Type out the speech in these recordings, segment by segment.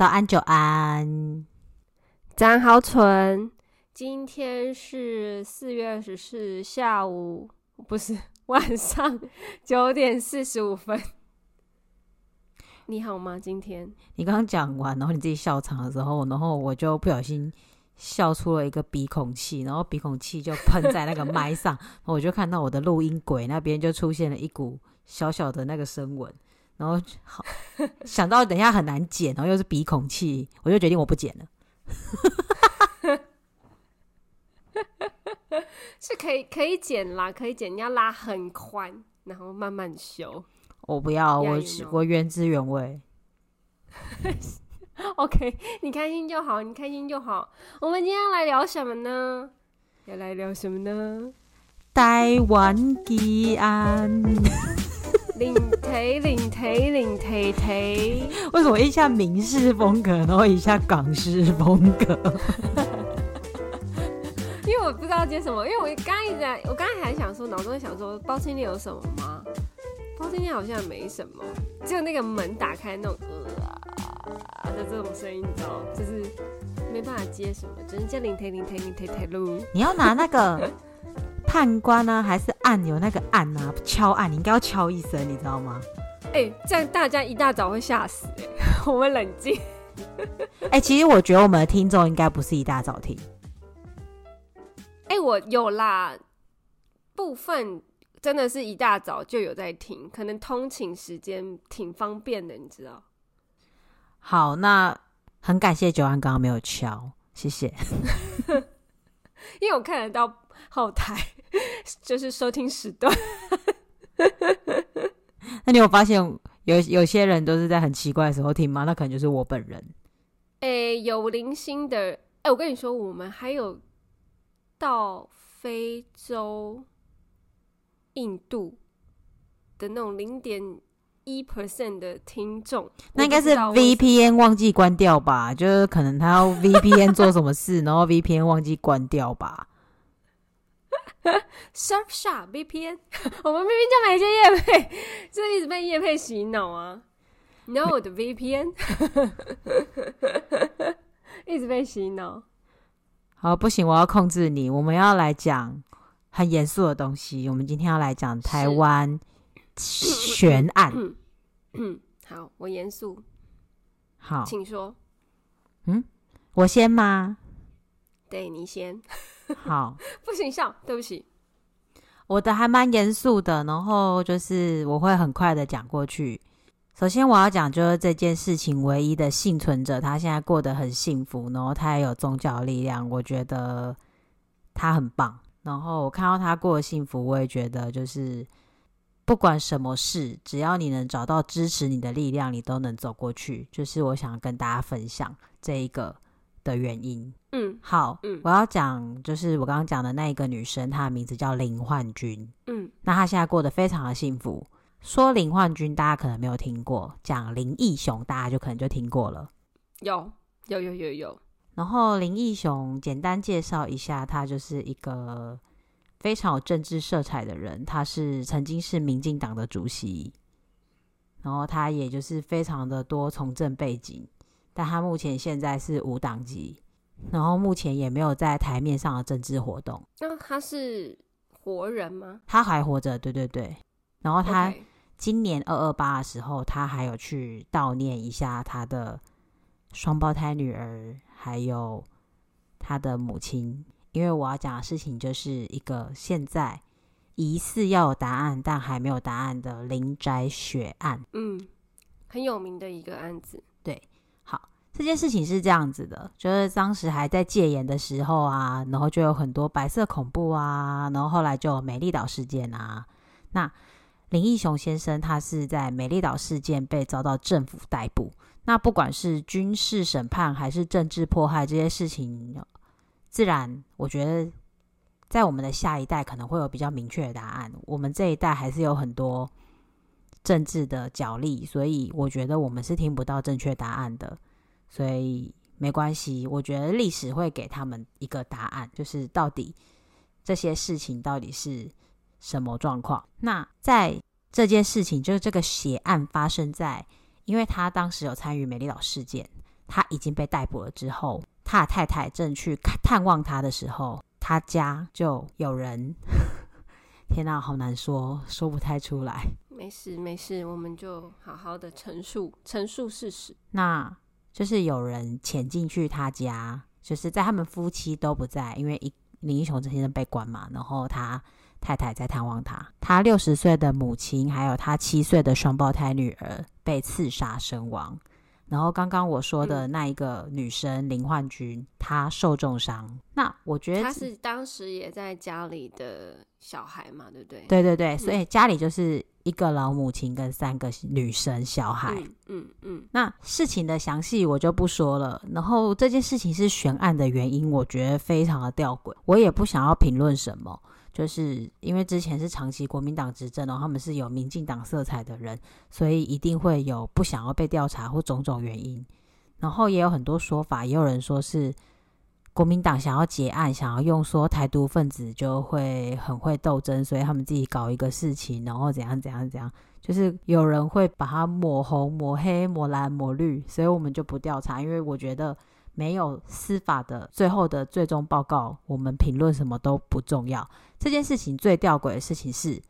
早安，久安，早安，好蠢。今天是四月二十四下午，不是晚上九点四十五分。你好吗？今天你刚刚讲完，然后你自己笑场的时候，然后我就不小心笑出了一个鼻孔气，然后鼻孔气就喷在那个麦上，然后我就看到我的录音轨那边就出现了一股小小的那个声纹。然后好想到等一下很难剪，然后又是鼻孔气，我就决定我不剪了。是可以可以剪啦，可以剪，你要拉很宽，然后慢慢修。我不要，我我原汁原味。OK，你开心就好，你开心就好。我们今天要来聊什么呢？要来聊什么呢？台湾奇案。领提领提领提提，为什么一下明式风格，然后一下港式风格？因为我不知道接什么，因为我刚刚一直在，我刚才还想说，脑中在想说，包青天有什么吗？包青天好像没什么，只有那个门打开那种呃的这种声音，你知道，就是没办法接什么，只能接领提领提领提提路。你要拿那个。判官呢、啊？还是按有那个按啊？敲按，你应该要敲一声，你知道吗？哎、欸，这样大家一大早会吓死！我们冷静。哎、欸，其实我觉得我们的听众应该不是一大早听。哎、欸，我有啦，部分真的是一大早就有在听，可能通勤时间挺方便的，你知道？好，那很感谢九安刚刚没有敲，谢谢。因为我看得到后台。就是收听时段，那你有发现有有些人都是在很奇怪的时候听吗？那可能就是我本人。诶、欸，有零星的，哎、欸，我跟你说，我们还有到非洲、印度的那种零点一 percent 的听众，那应该是 VPN 忘记关掉吧？就是可能他要 VPN 做什么事，然后 VPN 忘记关掉吧。Surfshark VPN，我们明明就没接业配，就一直被业配洗脑啊！No 我的 VPN，一直被洗脑。好，不行，我要控制你。我们要来讲很严肃的东西。我们今天要来讲台湾悬案。嗯，嗯，好，我严肃。好，请说。嗯，我先吗？对，你先。好，不行笑，对不起。我的还蛮严肃的，然后就是我会很快的讲过去。首先我要讲就是这件事情唯一的幸存者，他现在过得很幸福，然后他也有宗教力量，我觉得他很棒。然后我看到他过得幸福，我也觉得就是不管什么事，只要你能找到支持你的力量，你都能走过去。就是我想跟大家分享这一个的原因。嗯，好，嗯，我要讲就是我刚刚讲的那一个女生，她的名字叫林焕君。嗯，那她现在过得非常的幸福。说林焕君，大家可能没有听过；讲林义雄，大家就可能就听过了。有，有，有，有，有。然后林义雄，简单介绍一下，他就是一个非常有政治色彩的人。他是曾经是民进党的主席，然后他也就是非常的多从政背景，但他目前现在是无党籍。然后目前也没有在台面上的政治活动。那他是活人吗？他还活着，对对对。然后他今年二二八的时候，他还有去悼念一下他的双胞胎女儿，还有他的母亲。因为我要讲的事情就是一个现在疑似要有答案，但还没有答案的林宅血案。嗯，很有名的一个案子。对。这件事情是这样子的，就是当时还在戒严的时候啊，然后就有很多白色恐怖啊，然后后来就美丽岛事件啊。那林义雄先生他是在美丽岛事件被遭到政府逮捕。那不管是军事审判还是政治迫害这些事情，自然我觉得在我们的下一代可能会有比较明确的答案。我们这一代还是有很多政治的角力，所以我觉得我们是听不到正确答案的。所以没关系，我觉得历史会给他们一个答案，就是到底这些事情到底是什么状况。那在这件事情，就是这个血案发生在，因为他当时有参与美丽岛事件，他已经被逮捕了之后，他的太太正去探望他的时候，他家就有人。天哪，好难说，说不太出来。没事没事，我们就好好的陈述陈述事实。那就是有人潜进去他家，就是在他们夫妻都不在，因为一林英雄先生被关嘛，然后他太太在探望他，他六十岁的母亲还有他七岁的双胞胎女儿被刺杀身亡。然后刚刚我说的那一个女生林焕君，她受重伤。那我觉得她是当时也在家里的小孩嘛，对不对？对对对，所以家里就是一个老母亲跟三个女生小孩。嗯嗯，嗯。那事情的详细我就不说了。然后这件事情是悬案的原因，我觉得非常的吊诡，我也不想要评论什么。就是因为之前是长期国民党执政，然后他们是有民进党色彩的人，所以一定会有不想要被调查或种种原因。然后也有很多说法，也有人说是国民党想要结案，想要用说台独分子就会很会斗争，所以他们自己搞一个事情，然后怎样怎样怎样。就是有人会把它抹红、抹黑、抹蓝、抹绿，所以我们就不调查，因为我觉得。没有司法的最后的最终报告，我们评论什么都不重要。这件事情最吊诡的事情是，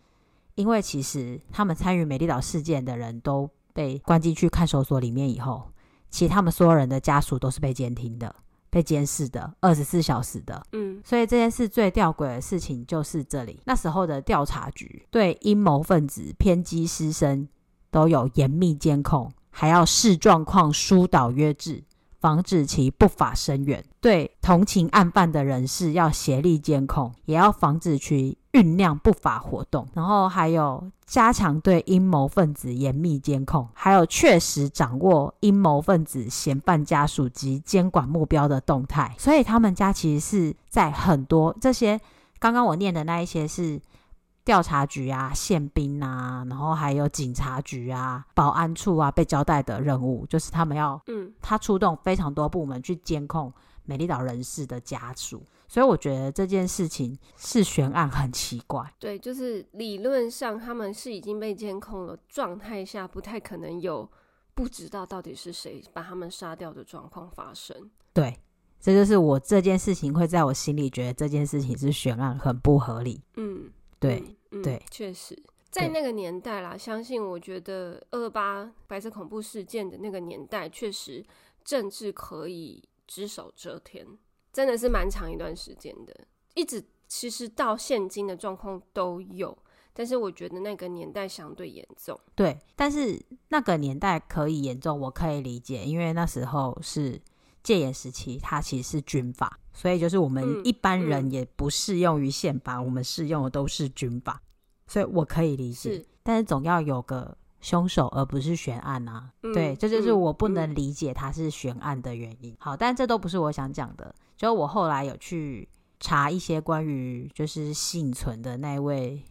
因为其实他们参与美丽岛事件的人都被关进去看守所里面以后，其实他们所有人的家属都是被监听的、被监视的，二十四小时的。嗯，所以这件事最吊诡的事情就是这里。那时候的调查局对阴谋分子、偏激师生都有严密监控，还要视状况疏导约制。防止其不法深远，对同情案犯的人士要协力监控，也要防止其酝酿不法活动。然后还有加强对阴谋分子严密监控，还有确实掌握阴谋分子嫌犯家属及监管目标的动态。所以他们家其实是在很多这些刚刚我念的那一些是。调查局啊，宪兵啊，然后还有警察局啊、保安处啊，被交代的任务就是他们要，嗯，他出动非常多部门去监控美丽岛人士的家属，所以我觉得这件事情是悬案，很奇怪。对，就是理论上他们是已经被监控了状态下，不太可能有不知道到底是谁把他们杀掉的状况发生。对，这就是我这件事情会在我心里觉得这件事情是悬案，很不合理。嗯。对、嗯确实，在那个年代啦，相信我觉得二二八白色恐怖事件的那个年代，确实政治可以只手遮天，真的是蛮长一段时间的，一直其实到现今的状况都有，但是我觉得那个年代相对严重。对，但是那个年代可以严重，我可以理解，因为那时候是戒严时期，它其实是军法。所以就是我们一般人也不适用于宪法，嗯嗯，我们适用的都是军法，所以我可以理解。是，但是总要有个凶手，而不是悬案啊。嗯、对，这就是我不能理解它是悬案的原因。好，但这都不是我想讲的。就我后来有去查一些关于就是幸存的那位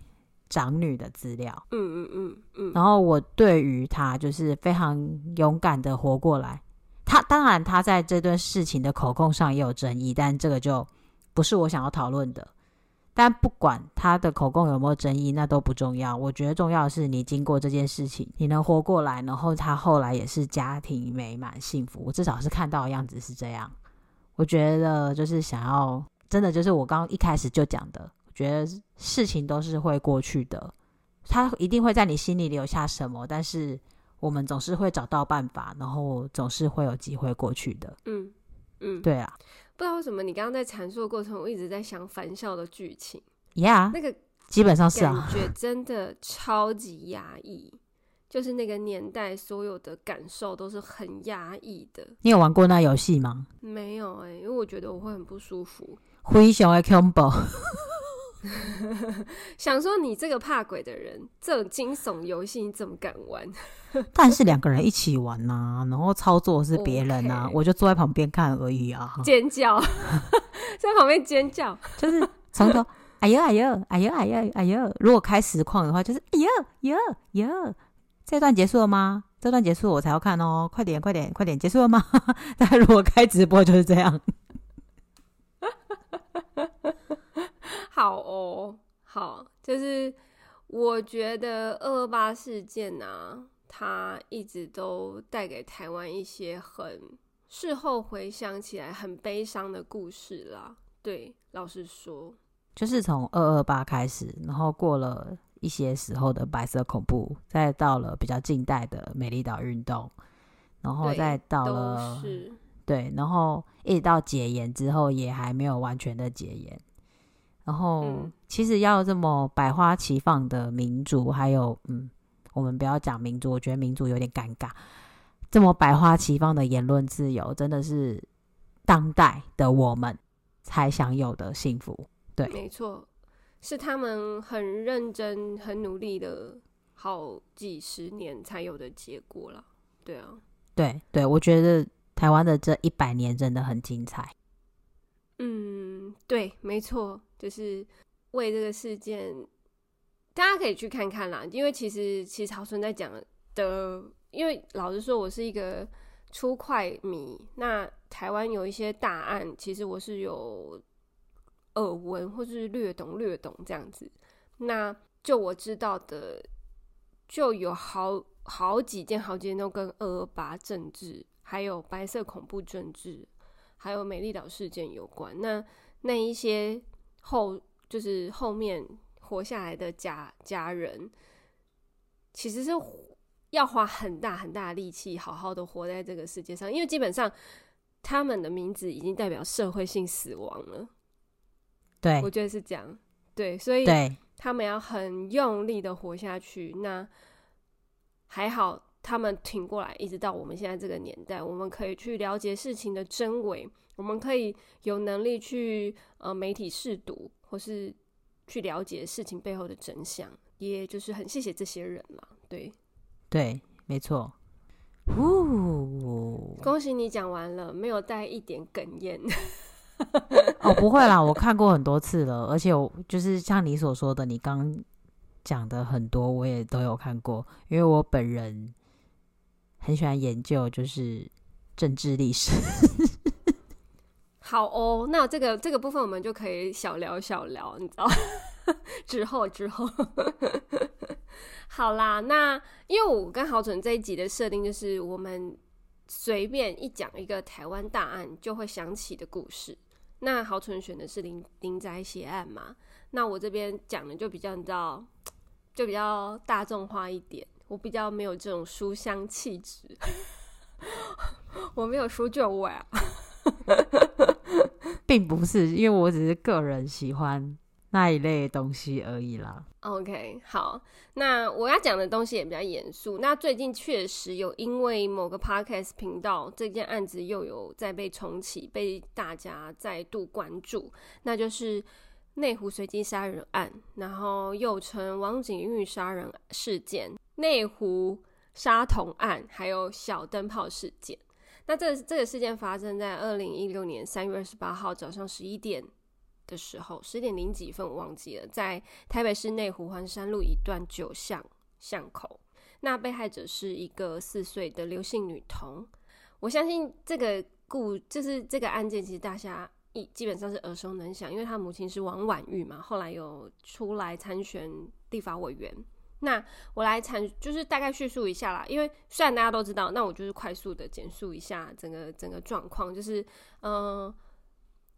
长女的资料。嗯嗯嗯嗯。然后我对于她就是非常勇敢的活过来。他当然，他在这段事情的口供上也有争议，但这个就不是我想要讨论的。但不管他的口供有没有争议，那都不重要。我觉得重要的是你经过这件事情，你能活过来，然后他后来也是家庭美满幸福。我至少是看到的样子是这样。我觉得就是想要，真的就是我刚刚一开始就讲的，我觉得事情都是会过去的，他一定会在你心里留下什么，但是。我们总是会找到办法，然后总是会有机会过去的。嗯嗯，对啊，不知道为什么你刚刚在阐述的过程，我一直在想返校的剧情。Yeah，那个基本上是啊，感觉真的超级压抑，就是那个年代所有的感受都是很压抑的。你有玩过那游戏吗？没有哎、欸，因为我觉得我会很不舒服。灰熊的 combo。想说你这个怕鬼的人，这种惊悚游戏你怎么敢玩？但是两个人一起玩呐、啊，然后操作是别人啊，Okay. 我就坐在旁边看而已啊。尖叫，在旁边尖叫，就是从头哎呦哎呦哎呦哎呦哎呦。如果开实况的话，就是哎呦呦呦。这段结束了吗？这段结束我才要看哦，快点快点快点结束了吗？但如果开直播就是这样。好哦，好，就是我觉得二二八事件啊，它一直都带给台湾一些很事后回想起来很悲伤的故事啦。对，老实说，就是从二二八开始，然后过了一些时候的白色恐怖，再到了比较近代的美丽岛运动，然后再到了对，对，然后一直到解严之后，也还没有完全的解严。然后，嗯、其实要这么百花齐放的民主，还有，嗯，我们不要讲民主，我觉得民主有点尴尬。这么百花齐放的言论自由，真的是当代的我们才享有的幸福。对，没错，是他们很认真、很努力的好几十年才有的结果了。对啊，对对，我觉得台湾的这一百年真的很精彩。嗯，对，没错。就是为这个事件，大家可以去看看啦。因为其实其实曹纯在讲的，因为老实说，我是一个出快迷。那台湾有一些大案，其实我是有耳闻或是略懂略懂这样子。那就我知道的，就有好好几件好几件都跟二二八政治，还有白色恐怖政治，还有美丽岛事件有关。那那一些。后就是后面活下来的家家人，其实是要花很大很大的力气，好好的活在这个世界上，因为基本上他们的名字已经代表社会性死亡了。对，我觉得是这样。对，所以他们要很用力的活下去。那还好，他们挺过来，一直到我们现在这个年代，我们可以去了解事情的真伪。我们可以有能力去呃媒体试读，或是去了解事情背后的真相，也就是很谢谢这些人嘛。对，对，没错。呜，恭喜你讲完了，没有带一点哽咽。哦，不会啦，我看过很多次了，而且我就是像你所说的，你刚讲的很多我也都有看过，因为我本人很喜欢研究就是政治历史。好哦，那这个这个部分我们就可以小聊小聊，你知道？之后之后，好啦，那因为我跟豪纯这一集的设定就是，我们随便一讲一个台湾大案就会想起的故事。那豪纯选的是林林宅血案嘛？那我这边讲的就比较你知道，就比较大众化一点。我比较没有这种书香气质，我没有书卷味啊。并不是，因为我只是个人喜欢那一类东西而已啦。OK，好，那我要讲的东西也比较严肃。那最近确实有因为某个 Podcast 频道这件案子又有再被重启，被大家再度关注，那就是内湖随机杀人案，然后又称王景玉杀人事件、内湖杀童案，还有小灯泡事件。那这、这个事件发生在二零一六年三月二十八号早上十一点的时候，十点零几分我忘记了，在台北市内湖环山路一段九巷巷口。那被害者是一个四岁的刘姓女童。我相信这个故就是这个案件，其实大家一基本上是耳熟能详，因为他母亲是王婉玉嘛，后来有出来参选立法委员。那我来阐，就是大概叙述一下啦。因为虽然大家都知道，那我就是快速的简述一下整个整个状况。就是，嗯、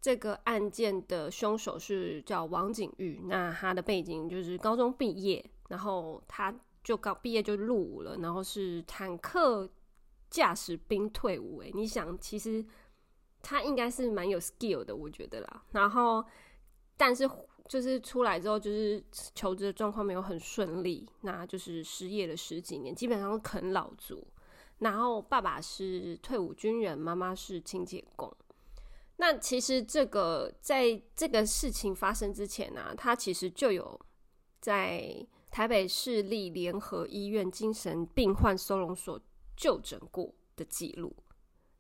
这个案件的凶手是叫王景玉。那他的背景就是高中毕业，然后他就刚毕业就入伍了，然后是坦克驾驶兵退伍。诶，你想，其实他应该是蛮有 skill 的，我觉得啦。然后，但是。就是出来之后，就是求职的状况没有很顺利，那就是失业了十几年，基本上啃老族。然后爸爸是退伍军人，妈妈是清洁工。那其实这个在这个事情发生之前呢、他其实就有在台北市立联合医院精神病患收容所就诊过的记录，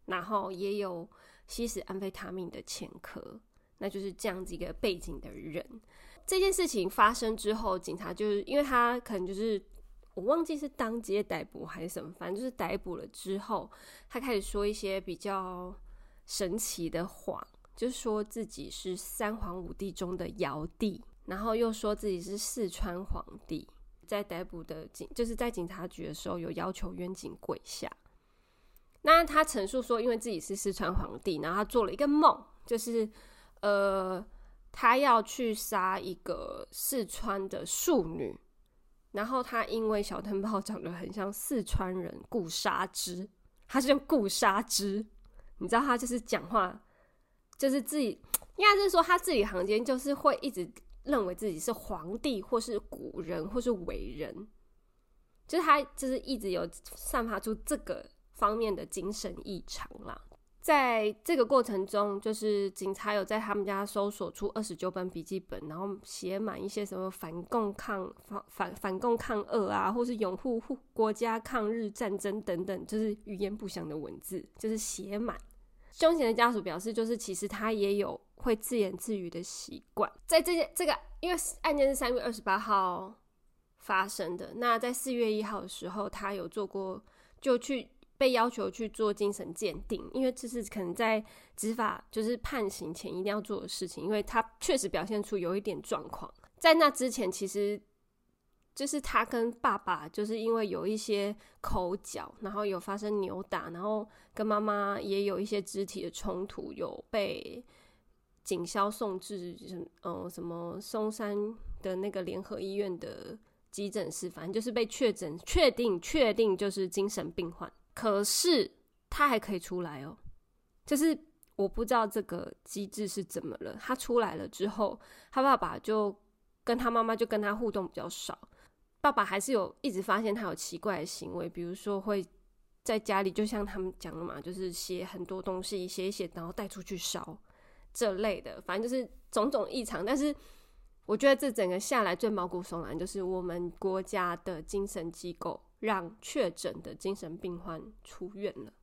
然后也有吸食安非他命的前科。那就是这样子一个背景的人。这件事情发生之后，警察就是因为他可能就是我忘记是当街逮捕还是什么，反正就是逮捕了之后，他开始说一些比较神奇的话，就是说自己是三皇五帝中的尧帝，然后又说自己是四川皇帝。在逮捕的警，就是在警察局的时候，有要求冤警跪下。那他陈述说，因为自己是四川皇帝，然后他做了一个梦，就是呃，他要去杀一个四川的庶女，然后他因为小灯泡长得很像四川人顾杀之，他是用顾杀之，你知道他就是讲话，就是自己应该是说他自己行间就是会一直认为自己是皇帝或是古人或是伟人，就是他就是一直有散发出这个。方面的精神异常啦，在这个过程中，就是警察有在他们家搜索出二十九本笔记本，然后写满一些什么反共抗反反反共抗俄啊，或是拥护护国家抗日战争等等，就是语焉不详的文字，就是写满。凶嫌的家属表示，就是其实他也有会自言自语的习惯。在这件这个，因为案件是三月二十八号发生的，那在四月一号的时候，他有做过就去。被要求去做精神鉴定，因为这是可能在执法就是判刑前一定要做的事情，因为他确实表现出有一点状况。在那之前，其实就是他跟爸爸就是因为有一些口角，然后有发生扭打，然后跟妈妈也有一些肢体的冲突，有被警消送至嗯什么松山的那个联合医院的急诊室，反正就是被确诊确定确定就是精神病患。可是他还可以出来哦，就是我不知道这个机制是怎么了。他出来了之后，他爸爸就跟他妈妈就跟他互动比较少。爸爸还是有一直发现他有奇怪的行为，比如说会在家里，就像他们讲的嘛，就是写很多东西，写一写然后带出去烧这类的，反正就是种种异常。但是我觉得这整个下来最毛骨悚然，就是我们国家的精神机构。让确诊的精神病患出院了。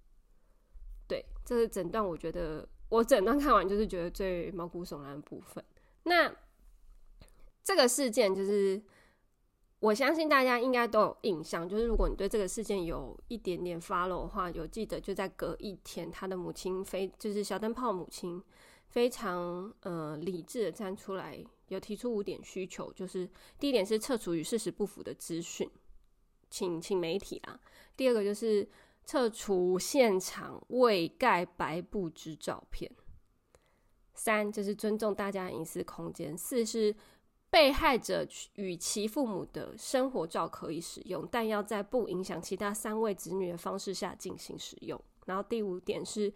对，这是诊断。我觉得我诊断看完就是觉得最毛骨悚然的部分。那这个事件就是，我相信大家应该都有印象。就是如果你对这个事件有一点点 follow 的话，有记得就在隔一天，他的母亲非就是小灯泡母亲非常呃理智的站出来，有提出五点需求，就是第一点是撤除与事实不符的资讯。请请媒体啊，第二个就是撤除现场未盖白布之照片。三就是尊重大家隐私空间。四是被害者与其父母的生活照可以使用，但要在不影响其他三位子女的方式下进行使用。然后第五点是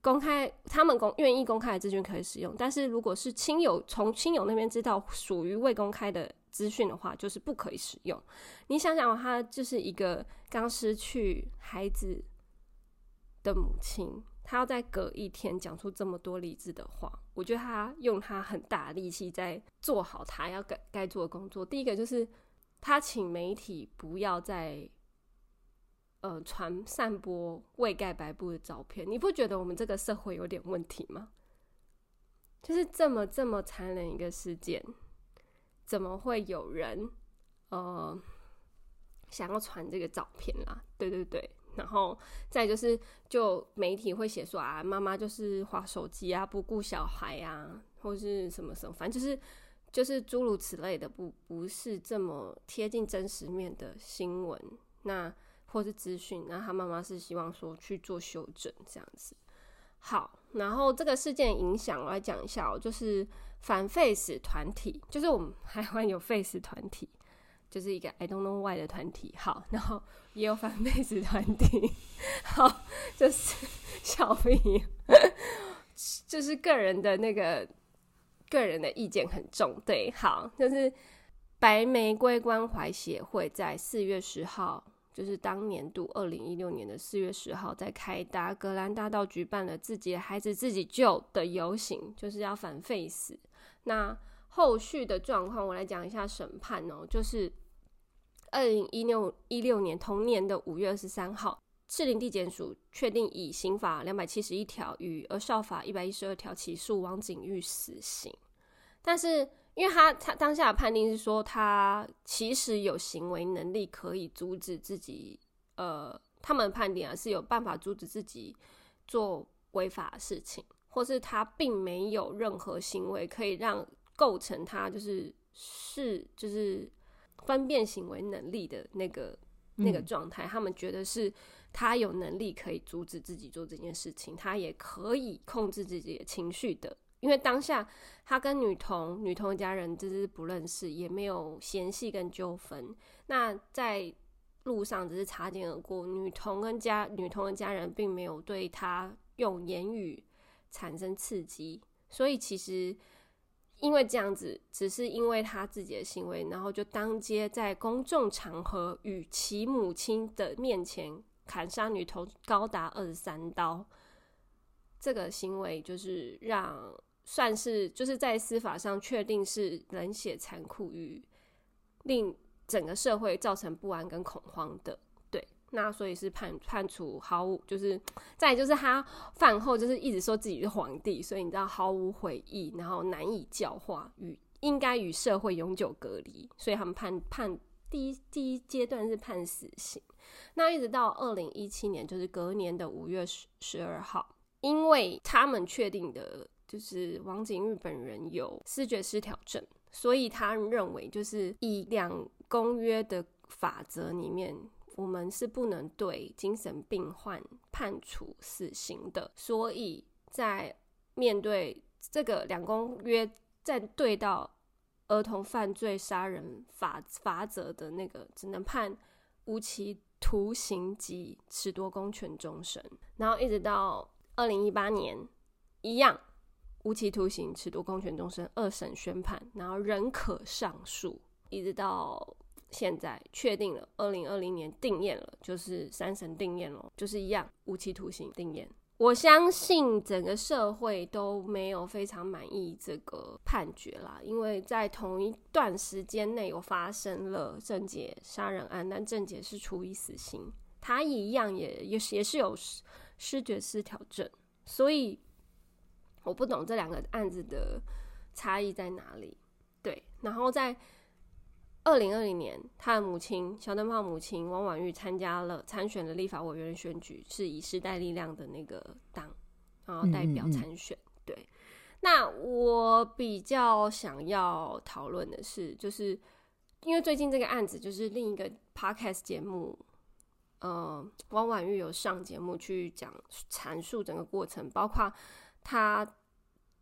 公开他们公愿意公开的资讯可以使用，但是如果是亲友从亲友那边知道属于未公开的。资讯的话，就是不可以使用。你想想，他就是一个刚失去孩子的母亲，他要在隔一天讲出这么多理智的话，我觉得他用他很大力气在做好他要该该做的工作。第一个就是他请媒体不要再呃传散播未盖白布的照片。你不觉得我们这个社会有点问题吗？就是这么这么残忍一个事件。怎么会有人，呃，想要传这个照片啦？对对对，然后再就是，就媒体会写说啊，妈妈就是划手机啊，不顾小孩啊，或是什么什么，反正就是就是诸如此类的，不不是这么贴近真实面的新闻，那或是资讯，那他妈妈是希望说去做修正这样子。好，然后这个事件影响我来讲一下哦，就是。反 face 团体就是我们 台湾有 face 团体，就是一个 I don't know why 的团体。好，然后也有反 face 团体。好，就是 小明，就是个人的那个个人的意见很重。对，好，就是白玫瑰关怀协会在四月十号，就是当年度二零一六年的四月十号，在凯达格兰大道举办了自己的孩子自己救的游行，就是要反 face。那后续的状况，我来讲一下审判哦。就是二零一六一六年同年的五月二十三号，士林地检署确定以刑法两百七十一条与儿少法一百一十二条起诉王景玉死刑。但是，因为他他当下的判定是说，他其实有行为能力可以阻止自己，呃，他们判定啊是有办法阻止自己做违法的事情。或是他并没有任何行为可以让构成他就是是就是分辨行为能力的那个那个状态，他们觉得是他有能力可以阻止自己做这件事情，他也可以控制自己的情绪的。因为当下他跟女童、女童家人就是不认识，也没有嫌隙跟纠纷。那在路上只是擦肩而过，女童跟家女童的家人并没有对他用言语产生刺激，所以其实因为这样子，只是因为他自己的行为，然后就当街在公众场合与其母亲的面前。砍杀女童高达二十三刀，这个行为就是让算是就是在司法上确定是冷血、残酷与令整个社会造成不安跟恐慌的。对，那所以是判判处毫无就是再就是他饭后就是一直说自己是皇帝，所以你知道毫无悔意，然后难以教化，与应该与社会永久隔离，所以他们判判。第一第一阶段是判死刑，那一直到二零一七年，就是隔年的五月十十二号，因为他们确定的就是王景玉本人有视觉失调症，所以他认为就是以两公约的法则里面，我们是不能对精神病患判处死刑的，所以在面对这个两公约在对到。儿童犯罪杀人法罚则的那个只能判无期徒刑及褫夺公权终身，然后一直到二零一八年一样无期徒刑、褫夺公权终身，二审宣判，然后仍可上诉，一直到现在确定了二零二零年定谳了，就是三审定谳了，就是一样无期徒刑定谳。我相信整个社会都没有非常满意这个判决啦，因为在同一段时间内有发生了郑捷杀人案，但郑捷是处以死刑，他一样也也也是有失觉失调症，所以我不懂这两个案子的差异在哪里。对，然后在。二零二零年，他的母亲小灯泡母亲汪婉玉参加了参选的立法委员选举，是以时代力量的那个党，然后代表参选。嗯嗯嗯对，那我比较想要讨论的是，就是因为最近这个案子，就是另一个 podcast 节目，呃，汪婉玉有上节目去讲阐述整个过程，包括他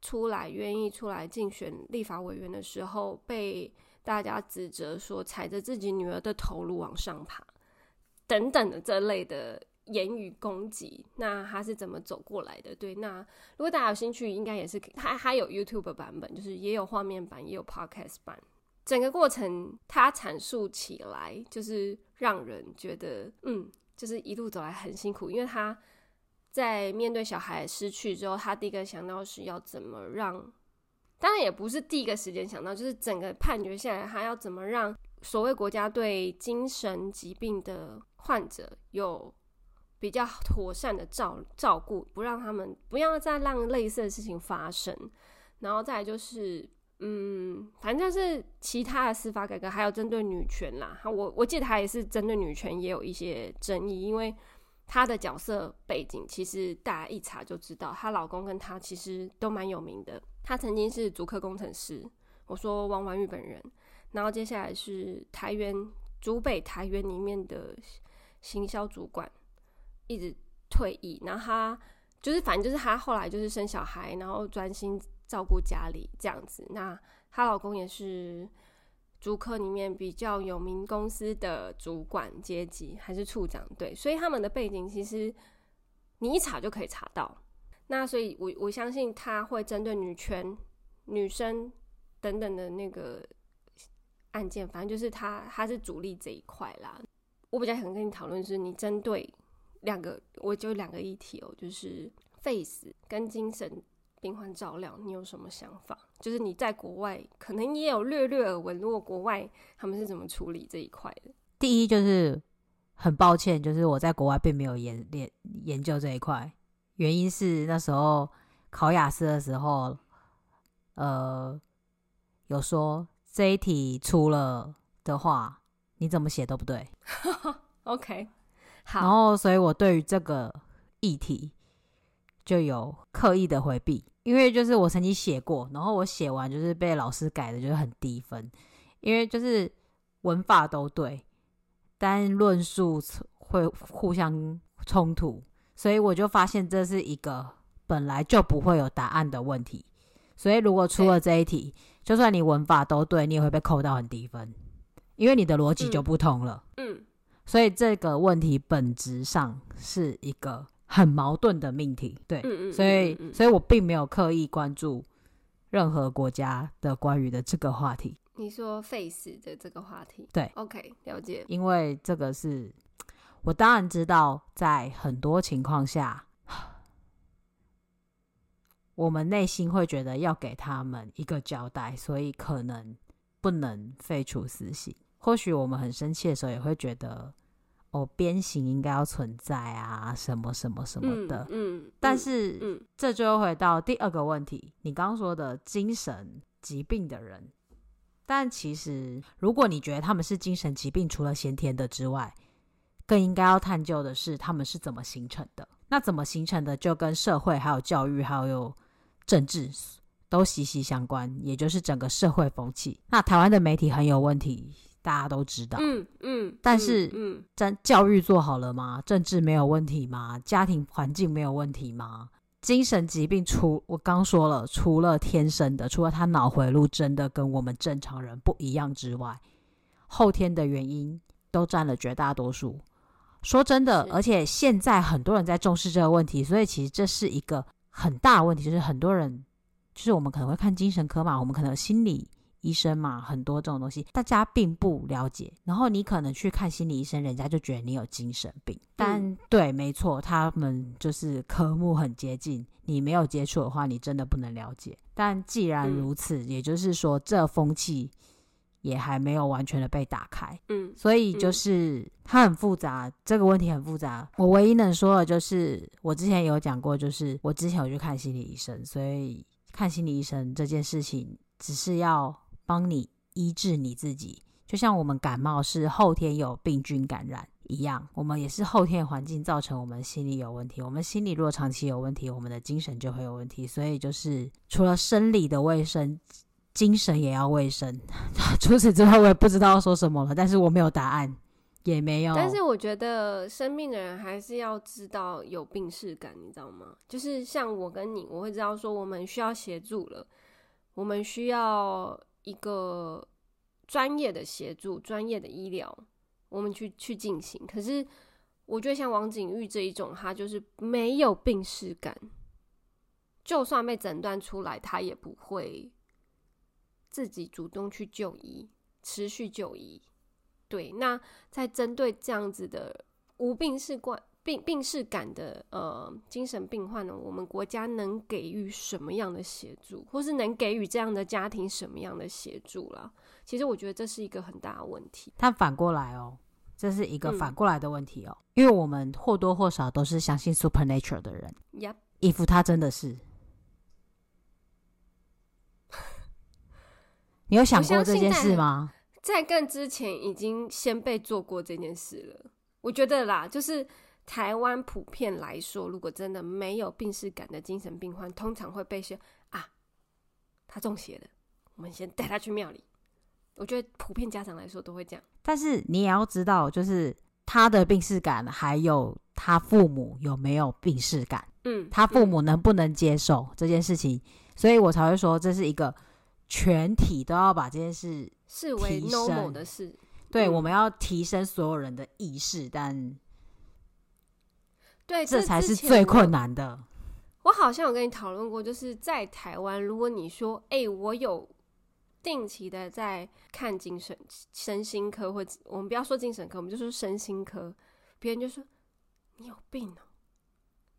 出来愿意出来竞选立法委员的时候被。大家指责说踩着自己女儿的头颅往上爬，等等的这类的言语攻击，那他是怎么走过来的？对，那如果大家有兴趣，应该也是他还有 YouTube 版本，就是也有画面版，也有 Podcast 版。整个过程他阐述起来，就是让人觉得，嗯，就是一路走来很辛苦，因为他在面对小孩失去之后，他第一个想到是要怎么让。当然也不是第一个时间想到，就是整个判决下来，他要怎么让所谓国家对精神疾病的患者有比较妥善的照照顾，不让他们不要再让类似的事情发生。然后再来就是，嗯，反正就是其他的司法改革，还有针对女权啦。我我记得他也是针对女权也有一些争议，因为她的角色背景其实大家一查就知道，她老公跟她其实都蛮有名的。她曾经是竹科工程师，我说王婉玉本人，然后接下来是台原竹北台原里面的行销主管，一直退役，然后她就是反正就是她后来就是生小孩，然后专心照顾家里这样子。那她老公也是竹科里面比较有名公司的主管阶级，还是处长，对，所以他们的背景其实你一查就可以查到。那所以我，我相信他会针对女权、女生等等的那个案件，反正就是他他是主力这一块啦。我比较想跟你讨论是，你针对两个，我就两个议题哦，就是 Face 跟精神病患照料，你有什么想法？就是你在国外可能也有略略耳闻，如果国外他们是怎么处理这一块的？第一就是很抱歉，就是我在国外并没有研研研究这一块。原因是那时候考雅思的时候，呃，有说这一题出了的话，你怎么写都不对。OK，好。然后，所以我对于这个议题就有刻意的回避，因为就是我曾经写过，然后我写完就是被老师改的，就是很低分，因为就是文法都对，但论述会互相冲突，所以我就发现这是一个本来就不会有答案的问题。所以如果出了这一题，就算你文法都对，你也会被扣到很低分，因为你的逻辑就不通了。嗯，嗯，所以这个问题本质上是一个很矛盾的命题。对，嗯嗯，所以，所以我并没有刻意关注任何国家的关于的这个话题。你说 face 的这个话题，对，OK，了解。因为这个是我当然知道，在很多情况下，我们内心会觉得要给他们一个交代，所以可能不能废除死刑。或许我们很生气的时候，也会觉得哦，鞭刑应该要存在啊，什么什么什么的。嗯，嗯，但是，嗯，这就又回到第二个问题，你刚刚说的精神疾病的人。但其实，如果你觉得他们是精神疾病，除了先天的之外，更应该要探究的是他们是怎么形成的。那怎么形成的，就跟社会、还有教育、还有政治都息息相关，也就是整个社会风气。那台湾的媒体很有问题，大家都知道。嗯嗯。但是，嗯，教教育做好了吗？政治没有问题吗？家庭环境没有问题吗？精神疾病除我刚说了，除了天生的，除了他脑回路真的跟我们正常人不一样之外，后天的原因都占了绝大多数。说真的，而且现在很多人在重视这个问题，所以其实这是一个很大的问题，就是很多人，就是我们可能会看精神科嘛，我们可能心理。医生嘛，很多这种东西大家并不了解。然后你可能去看心理医生，人家就觉得你有精神病。但、嗯、对，没错，他们就是科目很接近。你没有接触的话，你真的不能了解。但既然如此，嗯、也就是说，这风气也还没有完全的被打开。嗯，所以就是它很复杂，这个问题很复杂。我唯一能说的就是，我之前有讲过，就是我之前有去看心理医生，所以看心理医生这件事情只是要。帮你医治你自己，就像我们感冒是后天有病菌感染一样，我们也是后天环境造成我们心理有问题。我们心理若长期有问题，我们的精神就会有问题。所以就是除了生理的卫生，精神也要卫生。除此之外，我也不知道说什么了。但是我没有答案，也没有。但是我觉得生病的人还是要知道有病识感，你知道吗？就是像我跟你，我会知道说我们需要协助了，我们需要。一个专业的协助，专业的医疗，我们去去进行。可是，我觉得像王景玉这一种，他就是没有病识感，就算被诊断出来，他也不会自己主动去就医，持续就医。对，那在针对这样子的无病识感。病病逝感的呃精神病患呢，我们国家能给予什么样的协助，或是能给予这样的家庭什么样的协助啦？其实我觉得这是一个很大的问题。但反过来哦，这是一个反过来的问题哦，嗯、因为我们或多或少都是相信 supernatural 的人。Yep. 伊芙他真的是，你有想过这件事吗？在更之前已经先被做过这件事了。我觉得啦，就是。台湾普遍来说，如果真的没有病识感的精神病患，通常会被说啊，他中邪了，我们先带他去庙里。我觉得普遍家长来说都会这样。但是你也要知道，就是他的病识感，还有他父母有没有病识感，嗯，他父母能不能接受这件事情，嗯，所以我才会说这是一个全体都要把这件事视为 normal 的事。对，嗯，我们要提升所有人的意识，但。对，这才是最困难的。我好像有跟你讨论过，就是在台湾，如果你说，哎、欸，我有定期的在看精神身心科，或者我们不要说精神科，我们就说身心科，别人就说你有病哦。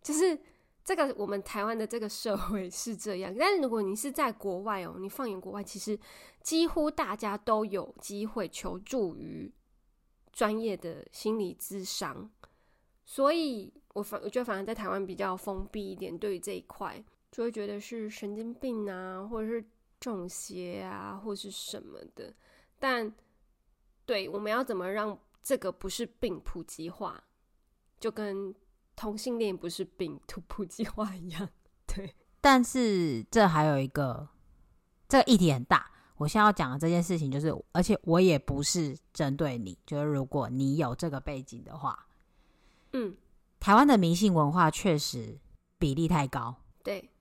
就是这个，我们台湾的这个社会是这样。但是如果你是在国外哦，你放眼国外，其实几乎大家都有机会求助于专业的心理咨商，所以。我反我觉得反而在台湾比较封闭一点，对于这一块就会觉得是神经病啊，或者是中邪啊，或是什么的。但对，我们要怎么让这个不是病普及化，就跟同性恋不是病普及化一样。对，但是这还有一个这个议题很大。我现在要讲的这件事情就是，而且我也不是针对你，就是如果你有这个背景的话。嗯，台湾的迷信文化确实比例太高。对，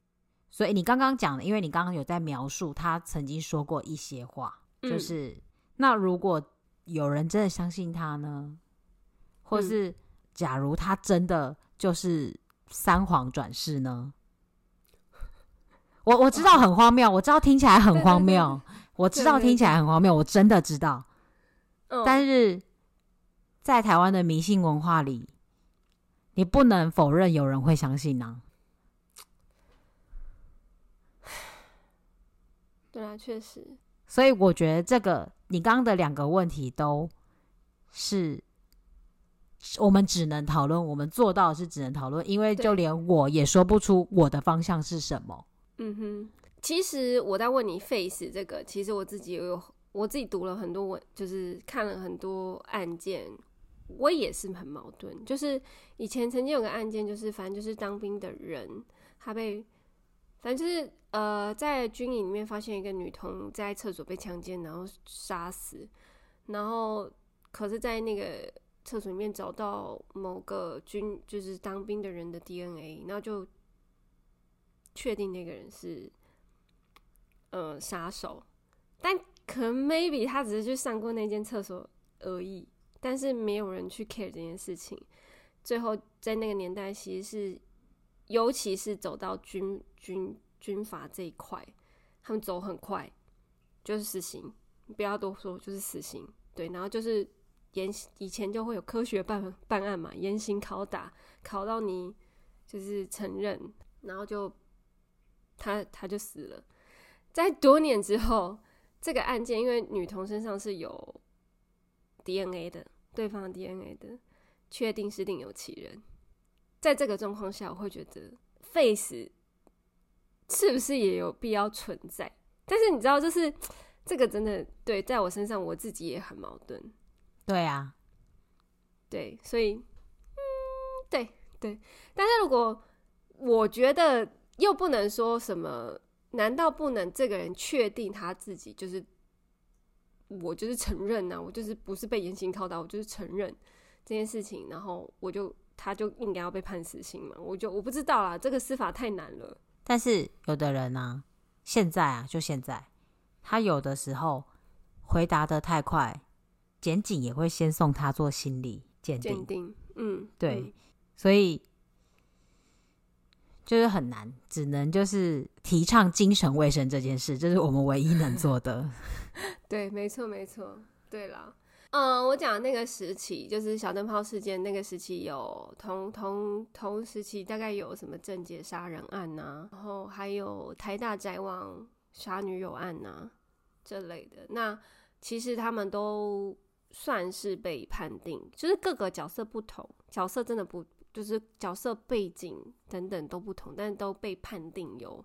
所以你刚刚讲的，因为你刚刚有在描述他曾经说过一些话，嗯、就是那如果有人真的相信他呢，或是假如他真的就是三皇转世呢？我我知道很荒谬，我知道听起来很荒谬，我知道听起来很荒谬，我真的知道。嗯、但是在台湾的迷信文化里，你不能否认有人会相信呢、啊。对啊，确实。所以我觉得这个你刚刚的两个问题都是我们只能讨论，我们做到的是只能讨论，因为就连我也说不出我的方向是什么。嗯哼，其实我在问你 face 这个，其实我自己也有，我自己读了很多文，就是看了很多案件，我也是很矛盾。就是以前曾经有个案件，就是反正就是当兵的人，他被，反正就是呃，在军营里面发现一个女童在厕所被强奸，然后杀死，然后可是，在那个厕所里面找到某个军，就是当兵的人的 DNA，然后就。确定那个人是，呃，杀手，但可能 maybe 他只是去上过那间厕所而已，但是没有人去 care 这件事情。最后在那个年代，其实是，尤其是走到军军军阀这一块，他们走很快，就是死刑，不要多说，就是死刑。对，然后就是严，以前就会有科学办办案嘛，严刑拷打，拷到你就是承认，然后就。他他就死了，在多年之后，这个案件因为女童身上是有 DNA 的，对方的 DNA 的，确定是另有其人。在这个状况下，我会觉得 face 是不是也有必要存在？但是你知道，就是这个真的对，在我身上，我自己也很矛盾。对啊，对，所以嗯，对对。但是如果我觉得。又不能说什么？难道不能这个人确定他自己就是我就是承认呐、啊？我就是不是被严刑拷打，我就是承认这件事情，然后我就他就应该要被判死刑嘛？我就我不知道啦，这个司法太难了。但是有的人呢、啊，现在啊，就现在，他有的时候回答的太快，检警也会先送他做心理鉴定。嗯，对，嗯、所以。就是很难，只能就是提倡精神卫生这件事，这是我们唯一能做的。对，没错，没错。对了，嗯，我讲那个时期就是小灯泡事件，那个时期有同同同时期大概有什么政界杀人案呐、然后还有台大宅网杀女友案呐、这类的。那其实他们都算是被判定，就是各个角色不同，角色真的不。就是角色背景等等都不同，但都被判定有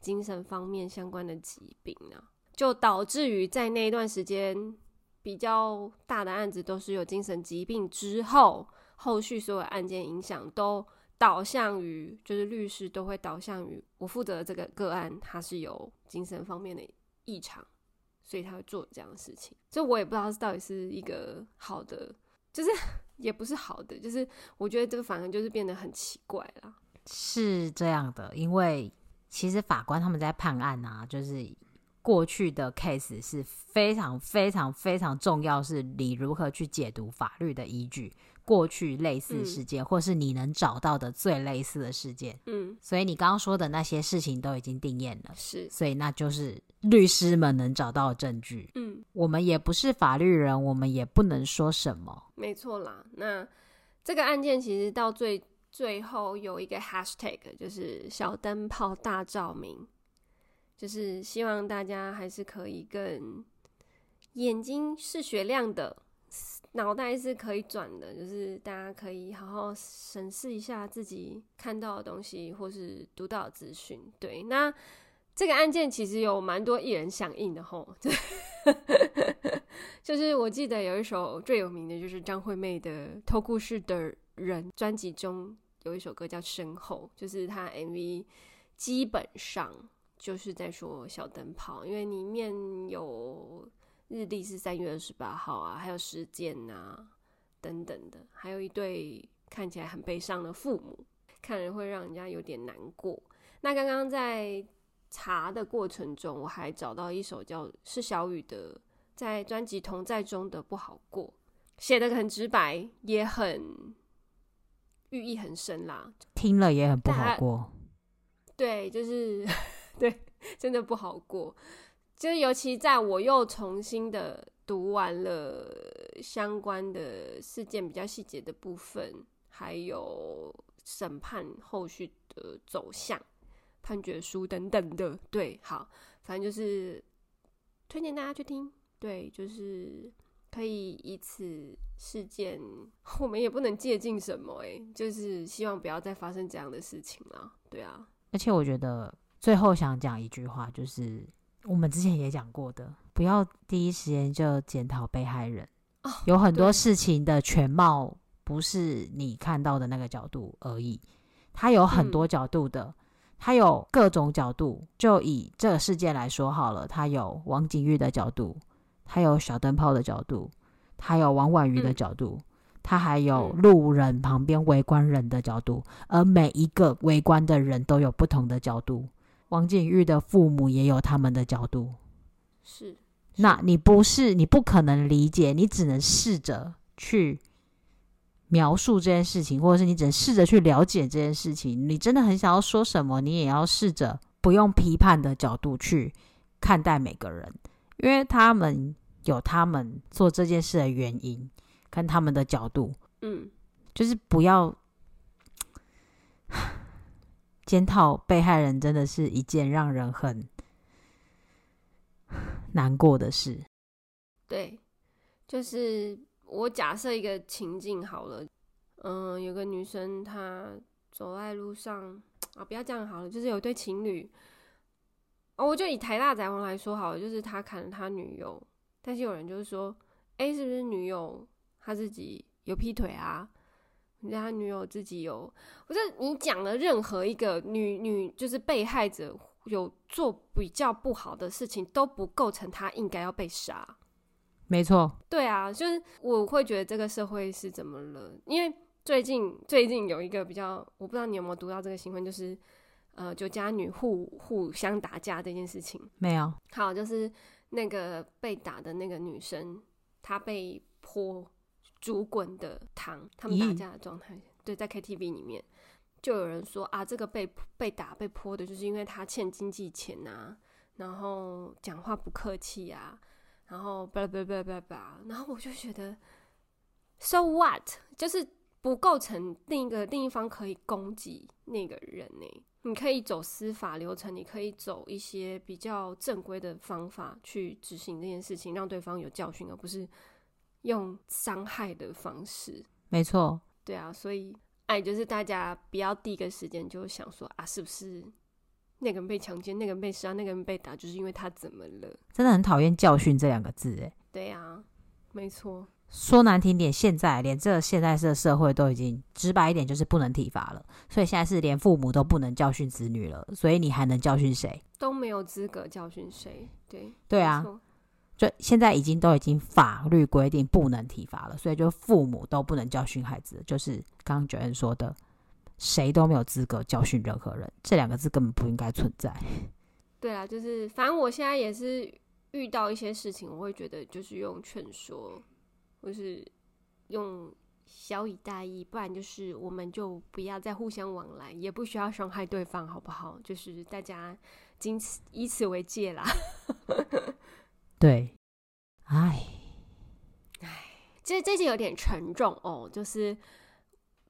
精神方面相关的疾病啊，就导致于在那一段时间比较大的案子都是有精神疾病之后，后续所有案件影响都导向于，就是律师都会导向于我负责的这个个案，他是有精神方面的异常，所以他会做这样的事情。所以我也不知道到底是一个好的，就是。也不是好的，就是我觉得这个反而就是变得很奇怪了。是这样的，因为其实法官他们在判案啊，就是过去的 case 是非常非常非常重要，是你如何去解读法律的依据。过去类似事件，嗯、或是你能找到的最类似的事件，嗯，所以你刚刚说的那些事情都已经定验了，是，所以那就是律师们能找到的证据，嗯，我们也不是法律人，我们也不能说什么，没错啦。那这个案件其实到最最后有一个 hashtag，就是小灯泡大照明，就是希望大家还是可以更眼睛是雪亮的。脑袋是可以转的，就是大家可以好好审视一下自己看到的东西，或是读到的资讯。对，那这个案件其实有蛮多艺人响应的吼，就是我记得有一首最有名的就是张惠妹的《偷故事的人》专辑中有一首歌叫《身后》，就是她 MV 基本上就是在说小灯泡，因为里面有。日历是三月二十八号啊，还有时间啊等等的，还有一对看起来很悲伤的父母，看人会让人家有点难过。那刚刚在查的过程中，我还找到一首叫是小雨的，在专辑《同在中的不好过》，写得很直白，也很寓意很深啦。听了也很不好过。对，就是 对，真的不好过。就是尤其在我又重新的读完了相关的事件比较细节的部分，还有审判后续的走向。判决书等等的，对，好，反正就是推荐大家去听，对，就是可以以此事件，我们也不能借鉴什么，哎，就是希望不要再发生这样的事情了，对啊。而且我觉得最后想讲一句话，就是我们之前也讲过的，不要第一时间就检讨被害人，哦，有很多事情的全貌不是你看到的那个角度而已，它有很多角度的。嗯他有各种角度，就以这个事件来说好了。它有王景玉的角度，它有小灯泡的角度，它有王婉瑜的角度，他、嗯、还有路人旁边围观人的角度，而每一个围观的人都有不同的角度。王景玉的父母也有他们的角度。是，是那你不是，你不可能理解，你只能试着去。描述这件事情，或者是你只能试着去了解这件事情。你真的很想要说什么，你也要试着不用批判的角度去看待每个人，因为他们有他们做这件事的原因跟他们的角度。嗯，就是不要检讨被害人，真的是一件让人很难过的事。对，就是。我假设一个情境好了，嗯，有个女生她走在路上啊，不要这样好了，就是有对情侣，哦，我就以台大宅王来说好了，就是他砍了他女友，但是有人就是说，哎，是不是女友他自己有劈腿啊？人家他女友自己有，不是你讲的任何一个女女就是被害者有做比较不好的事情，都不构成他应该要被杀。没错，对啊，就是我会觉得这个社会是怎么了？因为最近最近有一个比较，我不知道你有没有读到这个新闻，就是呃，酒家女互互相打架这件事情。没有。好，就是那个被打的那个女生，她被泼煮滚的汤，他们打架的状态。对，在 KTV 里面，就有人说啊，这个被被打被泼的，就是因为他欠经济钱啊，然后讲话不客气啊。然后叭叭叭叭叭，然后我就觉得，so what？就是不构成另一个另一方可以攻击那个人呢？你可以走司法流程，你可以走一些比较正规的方法去执行这件事情，让对方有教训，而不是用伤害的方式。没错，对啊，所以爱就是大家不要第一个时间就想说啊，是不是？那个人被强奸，那个人被杀，那个人被打，就是因为他怎么了？真的很讨厌“教训”这两个字，哎。对啊，没错。说难听点，现在连这现在这社会都已经直白一点，就是不能体罚了。所以现在是连父母都不能教训子女了。所以你还能教训谁？都没有资格教训谁。对，对啊。就现在已经都已经法律规定不能体罚了，所以就父母都不能教训孩子，就是刚刚 Joanne 说的。谁都没有资格教训任何人，这两个字根本不应该存在。对啊，就是反正我现在也是遇到一些事情，我会觉得就是用劝说，或是用小以大义，不然就是我们就不要再互相往来，也不需要伤害对方，好不好？就是大家仅此以此为戒啦。对，唉，唉，这这集有点沉重哦，就是。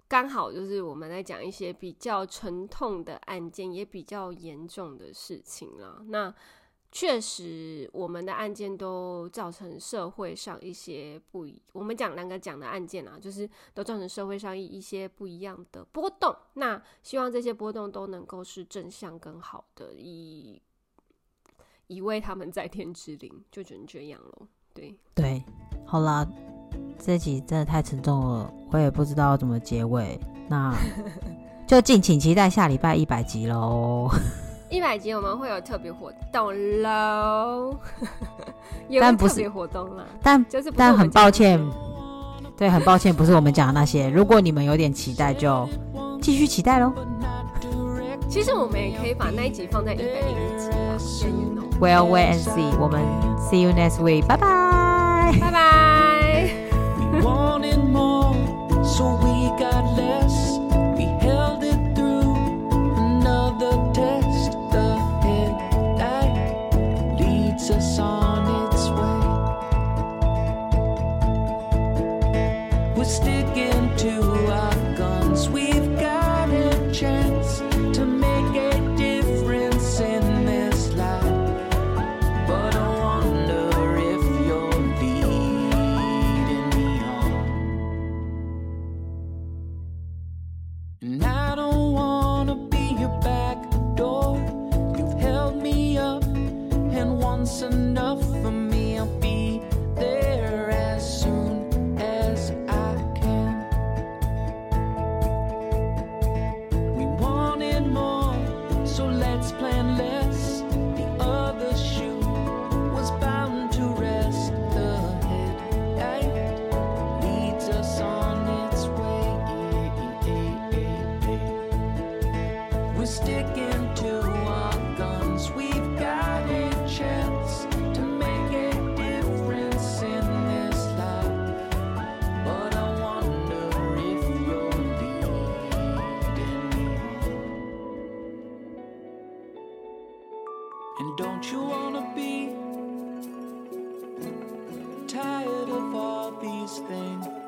刚好就是我们在讲一些比较沉痛的案件，也比较严重的事情了。那确实，我们的案件都造成社会上一些不。我们讲两个讲的案件啊，就是都造成社会上一一些不一样的波动。那希望这些波动都能够是正向跟好的，以以为他们在天之灵就只能这样了对。对好啦这集真的太沉重了我也不知道怎么结尾那 就敬请期待下礼拜一百集喽 一百集我们会有特别活动喽但不是活动了但就是但很抱歉对很抱歉不是我们讲的那些。如果你们有点期待就继续期待喽其实我们也可以把那一集放在一百零一集吧 Well, wait and see。我们 see you next week. Bye bye. thing.